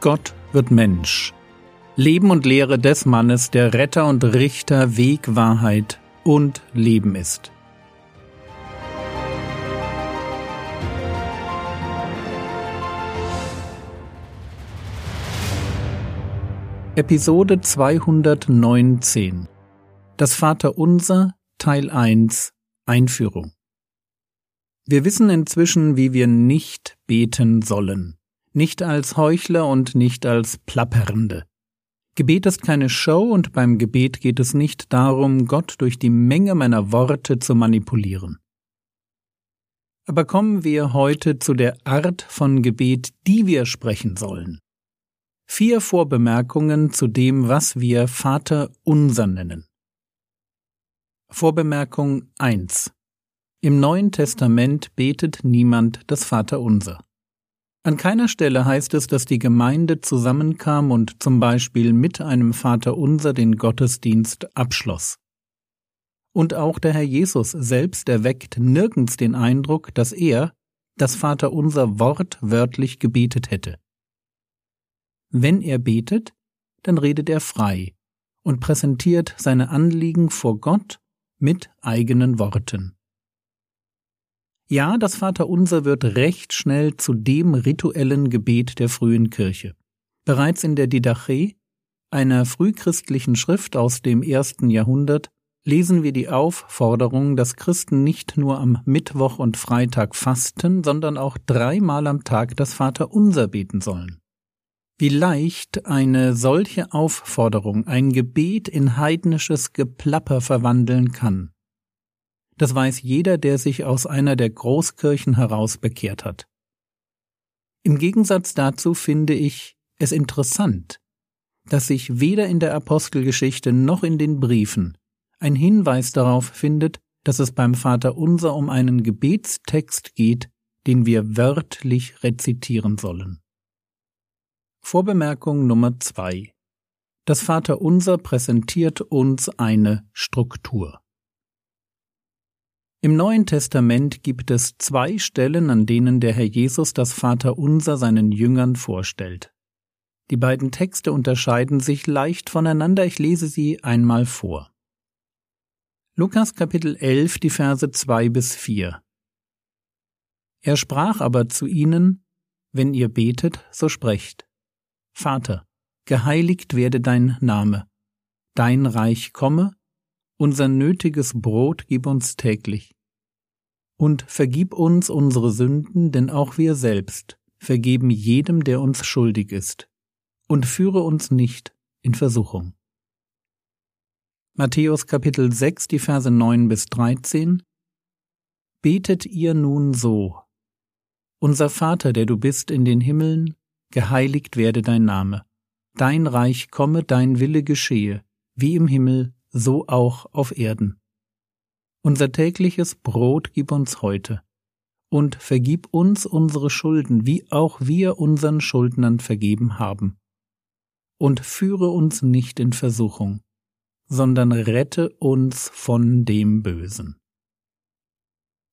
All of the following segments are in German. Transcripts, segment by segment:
Gott wird Mensch. Leben und Lehre des Mannes, der Retter und Richter, Weg, Wahrheit und Leben ist. Episode 219 Das Vaterunser Teil 1 Einführung Wir wissen inzwischen, wie wir nicht beten sollen nicht als Heuchler und nicht als Plappernde. Gebet ist keine Show und beim Gebet geht es nicht darum, Gott durch die Menge meiner Worte zu manipulieren. Aber kommen wir heute zu der Art von Gebet, die wir sprechen sollen. Vier Vorbemerkungen zu dem, was wir Vater unser nennen. Vorbemerkung 1. Im Neuen Testament betet niemand das Vater unser. An keiner Stelle heißt es, dass die Gemeinde zusammenkam und zum Beispiel mit einem Vaterunser den Gottesdienst abschloss. Und auch der Herr Jesus selbst erweckt nirgends den Eindruck, dass er das Vaterunser wortwörtlich gebetet hätte. Wenn er betet, dann redet er frei und präsentiert seine Anliegen vor Gott mit eigenen Worten. Ja, das Vaterunser wird recht schnell zu dem rituellen Gebet der frühen Kirche. Bereits in der Didache, einer frühchristlichen Schrift aus dem ersten Jahrhundert, lesen wir die Aufforderung, dass Christen nicht nur am Mittwoch und Freitag fasten, sondern auch dreimal am Tag das Vaterunser beten sollen. Wie leicht eine solche Aufforderung ein Gebet in heidnisches Geplapper verwandeln kann. Das weiß jeder, der sich aus einer der Großkirchen heraus bekehrt hat. Im Gegensatz dazu finde ich es interessant, dass sich weder in der Apostelgeschichte noch in den Briefen ein Hinweis darauf findet, dass es beim Vater unser um einen Gebetstext geht, den wir wörtlich rezitieren sollen. Vorbemerkung Nummer zwei. Das Vater unser präsentiert uns eine Struktur. Im Neuen Testament gibt es zwei Stellen, an denen der Herr Jesus das Vaterunser seinen Jüngern vorstellt. Die beiden Texte unterscheiden sich leicht voneinander, ich lese sie einmal vor. Lukas Kapitel 11, die Verse 2 bis 4. Er sprach aber zu ihnen, wenn ihr betet, so sprecht. Vater, geheiligt werde dein Name, dein Reich komme, unser nötiges Brot gib uns täglich. Und vergib uns unsere Sünden, denn auch wir selbst vergeben jedem, der uns schuldig ist. Und führe uns nicht in Versuchung. Matthäus Kapitel 6, die Verse 9 bis 13 Betet ihr nun so. Unser Vater, der du bist in den Himmeln, geheiligt werde dein Name. Dein Reich komme, dein Wille geschehe, wie im Himmel, so auch auf Erden. Unser tägliches Brot gib uns heute. Und vergib uns unsere Schulden, wie auch wir unseren Schuldnern vergeben haben. Und führe uns nicht in Versuchung, sondern rette uns von dem Bösen.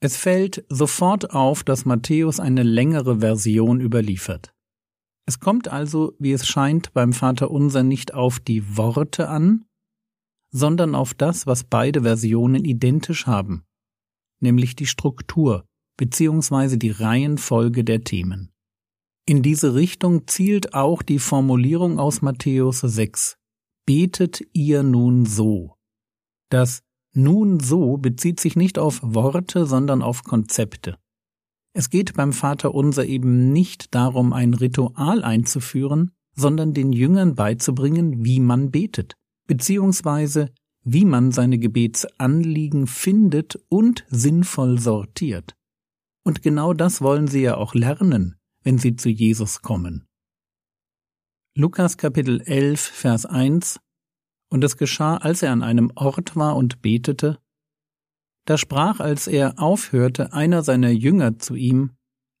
Es fällt sofort auf, dass Matthäus eine längere Version überliefert. Es kommt also, wie es scheint, beim Vater unser nicht auf die Worte an, sondern auf das, was beide Versionen identisch haben, nämlich die Struktur bzw. die Reihenfolge der Themen. In diese Richtung zielt auch die Formulierung aus Matthäus 6. Betet ihr nun so. Das nun so bezieht sich nicht auf Worte, sondern auf Konzepte. Es geht beim Vater unser eben nicht darum, ein Ritual einzuführen, sondern den Jüngern beizubringen, wie man betet beziehungsweise wie man seine Gebetsanliegen findet und sinnvoll sortiert. Und genau das wollen sie ja auch lernen, wenn sie zu Jesus kommen. Lukas Kapitel 11, Vers 1 Und es geschah, als er an einem Ort war und betete, da sprach, als er aufhörte, einer seiner Jünger zu ihm,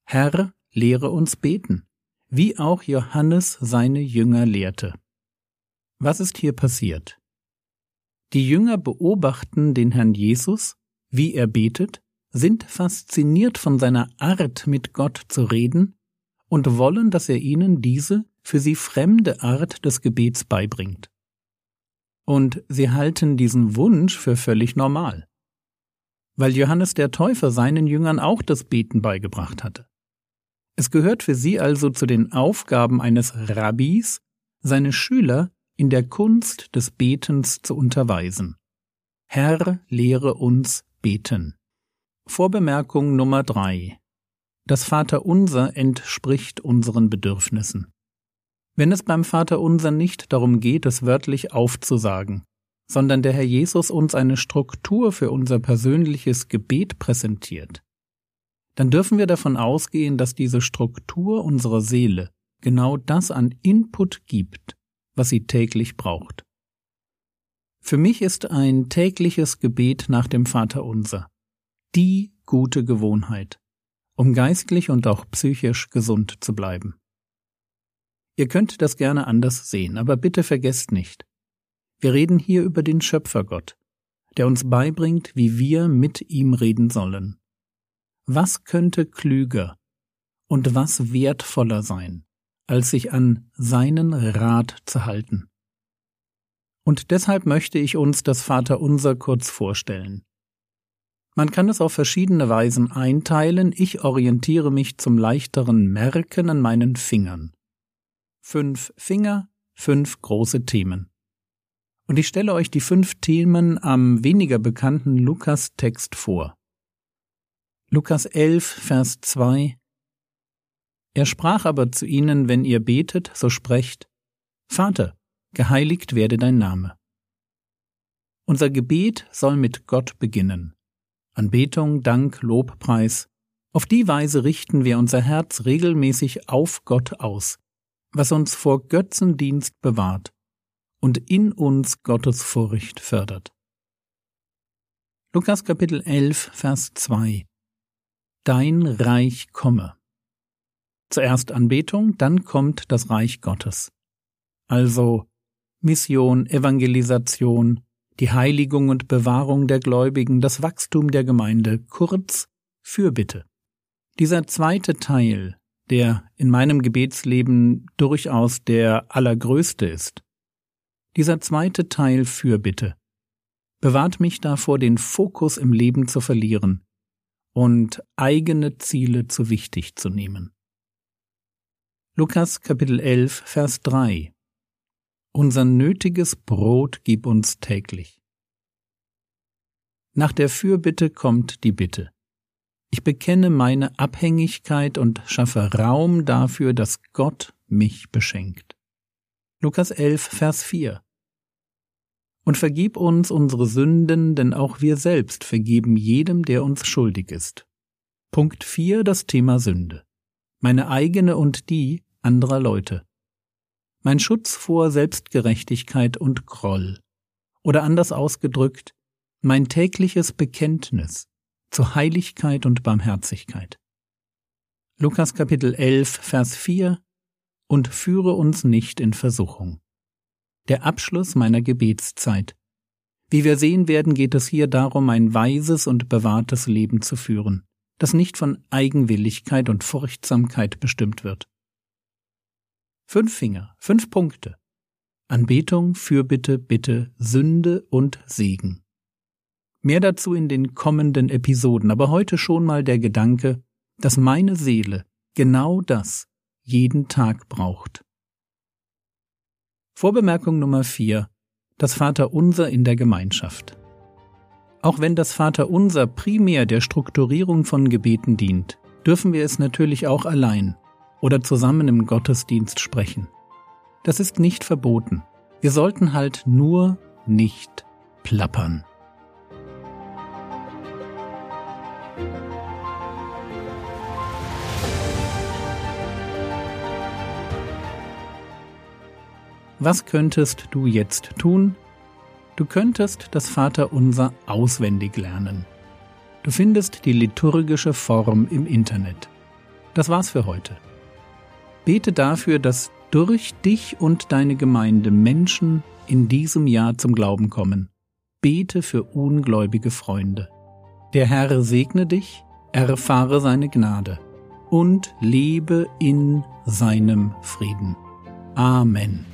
Herr, lehre uns beten, wie auch Johannes seine Jünger lehrte. Was ist hier passiert? Die Jünger beobachten den Herrn Jesus, wie er betet, sind fasziniert von seiner Art, mit Gott zu reden und wollen, dass er ihnen diese für sie fremde Art des Gebets beibringt. Und sie halten diesen Wunsch für völlig normal, weil Johannes der Täufer seinen Jüngern auch das Beten beigebracht hatte. Es gehört für sie also zu den Aufgaben eines Rabbis, seine Schüler in der Kunst des Betens zu unterweisen. Herr, lehre uns beten. Vorbemerkung Nummer drei. Das Vaterunser entspricht unseren Bedürfnissen. Wenn es beim Vaterunser nicht darum geht, es wörtlich aufzusagen, sondern der Herr Jesus uns eine Struktur für unser persönliches Gebet präsentiert, dann dürfen wir davon ausgehen, dass diese Struktur unserer Seele genau das an Input gibt, was sie täglich braucht. Für mich ist ein tägliches Gebet nach dem Vaterunser die gute Gewohnheit, um geistlich und auch psychisch gesund zu bleiben. Ihr könnt das gerne anders sehen, aber bitte vergesst nicht, wir reden hier über den Schöpfergott, der uns beibringt, wie wir mit ihm reden sollen. Was könnte klüger und was wertvoller sein, als sich an seinen Rat zu halten? Und deshalb möchte ich uns das Vaterunser kurz vorstellen. Man kann es auf verschiedene Weisen einteilen, ich orientiere mich zum leichteren Merken an meinen Fingern. Fünf Finger, fünf große Themen. Und ich stelle euch die fünf Themen am weniger bekannten Lukas-Text vor. Lukas 11, Vers 2 Er sprach aber zu ihnen, wenn ihr betet, so sprecht, Vater, geheiligt werde dein Name. Unser Gebet soll mit Gott beginnen. Anbetung, Dank, Lobpreis. Auf die Weise richten wir unser Herz regelmäßig auf Gott aus, was uns vor Götzendienst bewahrt und in uns Gottes Furcht fördert. Lukas Kapitel 11, Vers 2 Dein Reich komme. Zuerst Anbetung, dann kommt das Reich Gottes. Also Mission, Evangelisation, die Heiligung und Bewahrung der Gläubigen, das Wachstum der Gemeinde, kurz Fürbitte. Dieser zweite Teil, der in meinem Gebetsleben durchaus der allergrößte ist, dieser zweite Teil Fürbitte, bewahrt mich davor, den Fokus im Leben zu verlieren und eigene Ziele zu wichtig zu nehmen. Lukas Kapitel 11, Vers 3 unser nötiges Brot gib uns täglich. Nach der Fürbitte kommt die Bitte. Ich bekenne meine Abhängigkeit und schaffe Raum dafür, dass Gott mich beschenkt. Lukas 11, Vers 4 Und vergib uns unsere Sünden, denn auch wir selbst vergeben jedem, der uns schuldig ist. Punkt 4 Das Thema Sünde. Meine eigene und die anderer Leute mein Schutz vor Selbstgerechtigkeit und Groll. Oder anders ausgedrückt, mein tägliches Bekenntnis zur Heiligkeit und Barmherzigkeit. Lukas Kapitel 11, Vers 4 Und führe uns nicht in Versuchung. Der Abschluss meiner Gebetszeit. Wie wir sehen werden, geht es hier darum, ein weises und bewahrtes Leben zu führen, das nicht von Eigenwilligkeit und Furchtsamkeit bestimmt wird. Fünf Finger, fünf Punkte. Anbetung, Fürbitte, Bitte, Sünde und Segen. Mehr dazu in den kommenden Episoden, aber heute schon mal der Gedanke, dass meine Seele genau das jeden Tag braucht. Vorbemerkung Nummer vier: Das Vaterunser in der Gemeinschaft. Auch wenn das Vaterunser primär der Strukturierung von Gebeten dient, dürfen wir es natürlich auch allein oder zusammen im Gottesdienst sprechen. Das ist nicht verboten. Wir sollten halt nur nicht plappern. Was könntest du jetzt tun? Du könntest das Vaterunser auswendig lernen. Du findest die liturgische Form im Internet. Das war's für heute. Bete dafür, dass durch dich und deine Gemeinde Menschen in diesem Jahr zum Glauben kommen. Bete für ungläubige Freunde. Der Herr segne dich, erfahre seine Gnade und lebe in seinem Frieden. Amen.